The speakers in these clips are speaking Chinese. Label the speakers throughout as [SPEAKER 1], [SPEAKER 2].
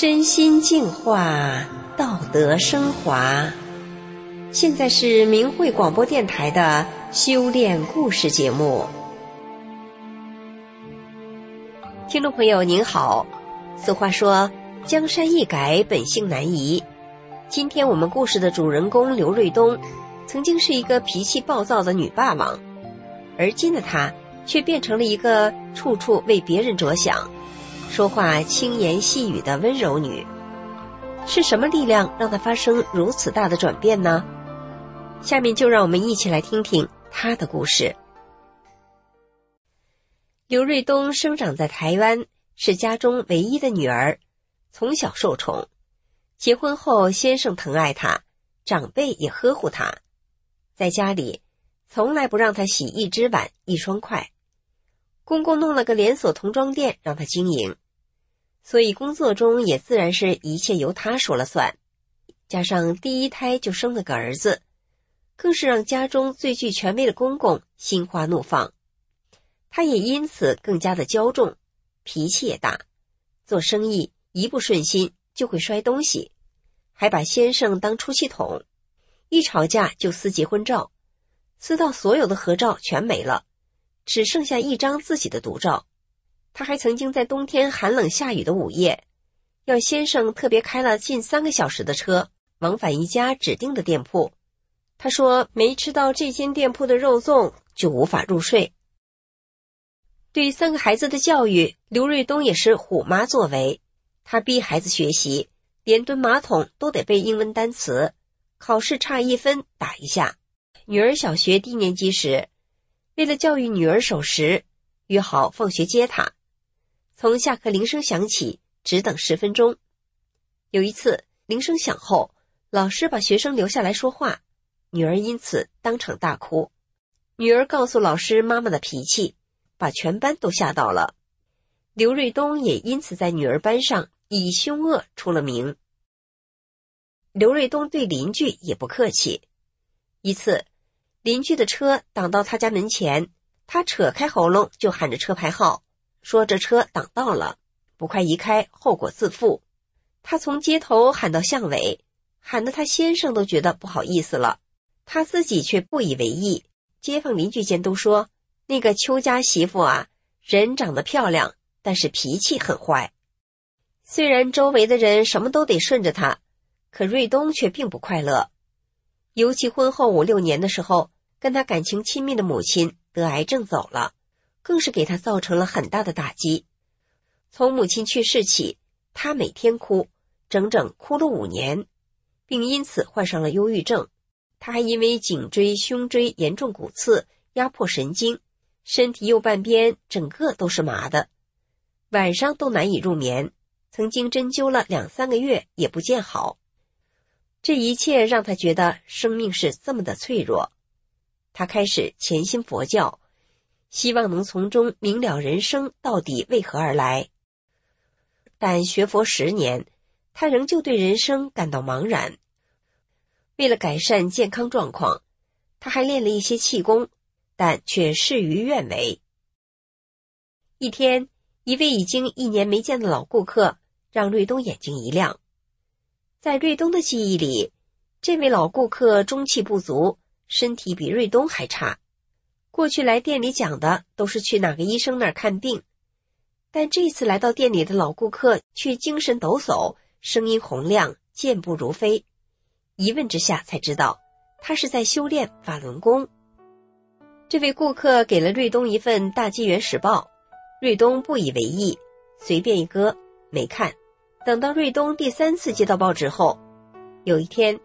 [SPEAKER 1] 身心净化，道德升华。现在是明慧广播电台的修炼故事节目。听众朋友您好，俗话说“江山易改，本性难移”。今天我们故事的主人公刘瑞东，曾经是一个脾气暴躁的女霸王，而今的她却变成了一个处处为别人着想。说话轻言细语的温柔女，是什么力量让她发生如此大的转变呢？下面就让我们一起来听听她的故事。刘瑞东生长在台湾，是家中唯一的女儿，从小受宠。结婚后，先生疼爱她，长辈也呵护她，在家里从来不让她洗一只碗、一双筷。公公弄了个连锁童装店让他经营，所以工作中也自然是一切由他说了算。加上第一胎就生了个儿子，更是让家中最具权威的公公心花怒放。他也因此更加的骄纵，脾气也大，做生意一不顺心就会摔东西，还把先生当出气筒，一吵架就撕结婚照，撕到所有的合照全没了。只剩下一张自己的独照，他还曾经在冬天寒冷下雨的午夜，要先生特别开了近三个小时的车往返一家指定的店铺。他说没吃到这间店铺的肉粽就无法入睡。对三个孩子的教育，刘瑞东也是虎妈作为，他逼孩子学习，连蹲马桶都得背英文单词，考试差一分打一下。女儿小学低年级时。为了教育女儿守时，约好放学接她。从下课铃声响起，只等十分钟。有一次铃声响后，老师把学生留下来说话，女儿因此当场大哭。女儿告诉老师妈妈的脾气，把全班都吓到了。刘瑞东也因此在女儿班上以凶恶出了名。刘瑞东对邻居也不客气，一次。邻居的车挡到他家门前，他扯开喉咙就喊着车牌号，说这车挡道了，不快移开，后果自负。他从街头喊到巷尾，喊得他先生都觉得不好意思了，他自己却不以为意。街坊邻居间都说，那个邱家媳妇啊，人长得漂亮，但是脾气很坏。虽然周围的人什么都得顺着他，可瑞东却并不快乐，尤其婚后五六年的时候。跟他感情亲密的母亲得癌症走了，更是给他造成了很大的打击。从母亲去世起，他每天哭，整整哭了五年，并因此患上了忧郁症。他还因为颈椎、胸椎严重骨刺，压迫神经，身体右半边整个都是麻的，晚上都难以入眠。曾经针灸了两三个月也不见好。这一切让他觉得生命是这么的脆弱。他开始潜心佛教，希望能从中明了人生到底为何而来。但学佛十年，他仍旧对人生感到茫然。为了改善健康状况，他还练了一些气功，但却事与愿违。一天，一位已经一年没见的老顾客让瑞东眼睛一亮。在瑞东的记忆里，这位老顾客中气不足。身体比瑞东还差，过去来店里讲的都是去哪个医生那儿看病，但这次来到店里的老顾客却精神抖擞，声音洪亮，健步如飞。一问之下才知道，他是在修炼法轮功。这位顾客给了瑞东一份《大纪元时报》，瑞东不以为意，随便一搁，没看。等到瑞东第三次接到报纸后，有一天，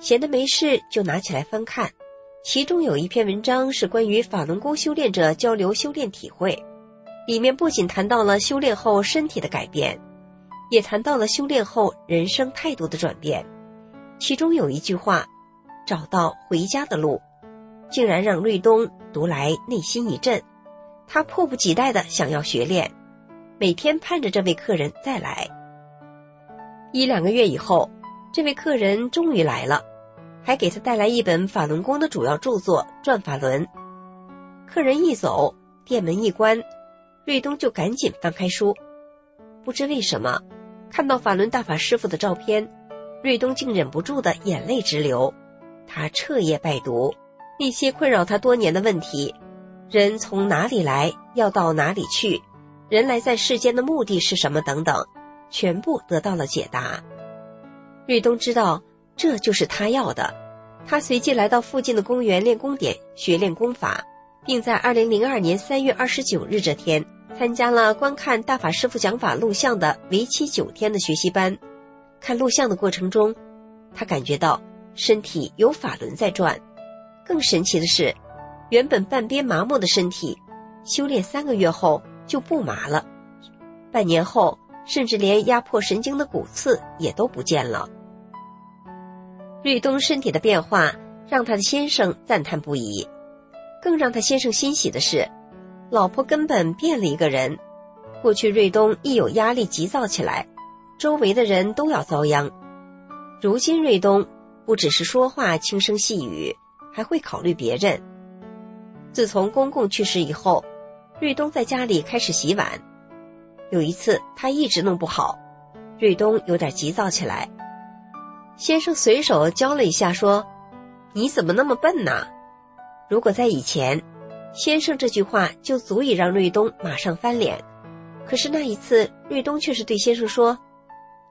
[SPEAKER 1] 闲得没事就拿起来翻看。其中有一篇文章是关于法轮功修炼者交流修炼体会，里面不仅谈到了修炼后身体的改变，也谈到了修炼后人生态度的转变。其中有一句话：“找到回家的路”，竟然让瑞东读来内心一震。他迫不及待的想要学练，每天盼着这位客人再来。一两个月以后，这位客人终于来了，还给他带来一本法轮功的主要著作《转法轮》。客人一走，店门一关，瑞东就赶紧翻开书。不知为什么，看到法轮大法师傅的照片，瑞东竟忍不住的眼泪直流。他彻夜拜读，那些困扰他多年的问题。人从哪里来，要到哪里去？人来在世间的目的是什么？等等，全部得到了解答。瑞东知道这就是他要的，他随即来到附近的公园练功点学练功法，并在二零零二年三月二十九日这天参加了观看大法师父讲法录像的为期九天的学习班。看录像的过程中，他感觉到身体有法轮在转。更神奇的是。原本半边麻木的身体，修炼三个月后就不麻了，半年后甚至连压迫神经的骨刺也都不见了。瑞东身体的变化让他的先生赞叹不已，更让他先生欣喜的是，老婆根本变了一个人。过去瑞东一有压力急躁起来，周围的人都要遭殃，如今瑞东不只是说话轻声细语，还会考虑别人。自从公公去世以后，瑞东在家里开始洗碗。有一次，他一直弄不好，瑞东有点急躁起来。先生随手教了一下，说：“你怎么那么笨呢？”如果在以前，先生这句话就足以让瑞东马上翻脸。可是那一次，瑞东却是对先生说：“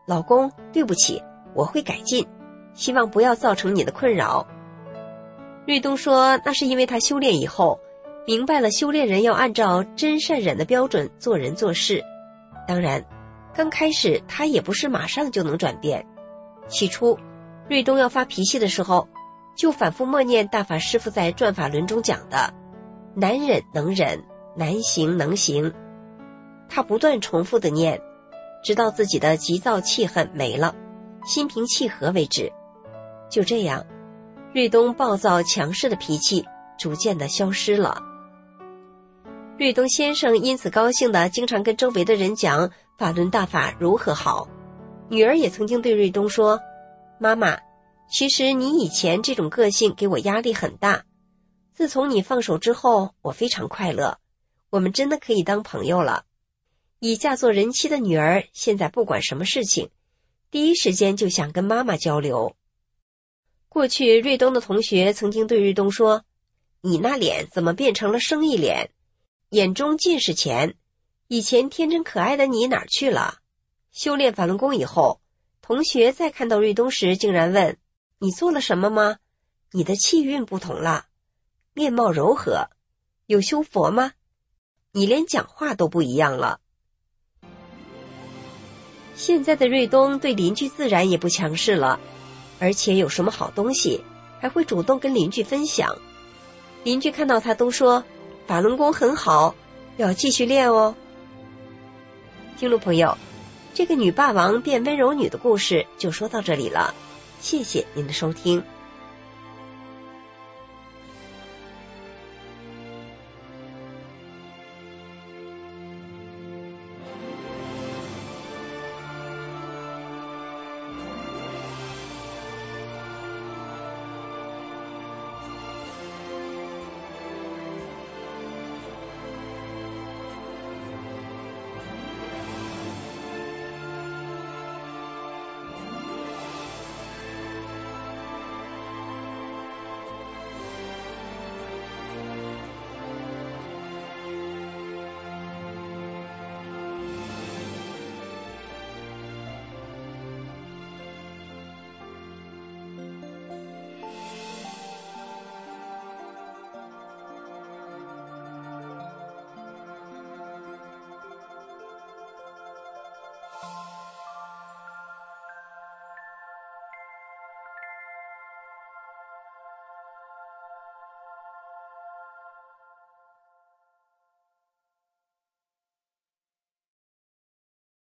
[SPEAKER 1] 老公，对不起，我会改进，希望不要造成你的困扰。”瑞东说：“那是因为他修炼以后，明白了修炼人要按照真善忍的标准做人做事。当然，刚开始他也不是马上就能转变。起初，瑞东要发脾气的时候，就反复默念大法师父在转法轮中讲的‘难忍能忍，难行能行’。他不断重复的念，直到自己的急躁气恨没了，心平气和为止。就这样。”瑞东暴躁强势的脾气逐渐的消失了。瑞东先生因此高兴的经常跟周围的人讲法轮大法如何好。女儿也曾经对瑞东说：“妈妈，其实你以前这种个性给我压力很大，自从你放手之后，我非常快乐。我们真的可以当朋友了。”已嫁作人妻的女儿现在不管什么事情，第一时间就想跟妈妈交流。过去，瑞东的同学曾经对瑞东说：“你那脸怎么变成了生意脸？眼中尽是钱。以前天真可爱的你哪儿去了？”修炼法轮功以后，同学在看到瑞东时，竟然问：“你做了什么吗？你的气运不同了，面貌柔和，有修佛吗？你连讲话都不一样了。”现在的瑞东对邻居自然也不强势了。而且有什么好东西，还会主动跟邻居分享。邻居看到他都说：“法轮功很好，要继续练哦。”听众朋友，这个女霸王变温柔女的故事就说到这里了，谢谢您的收听。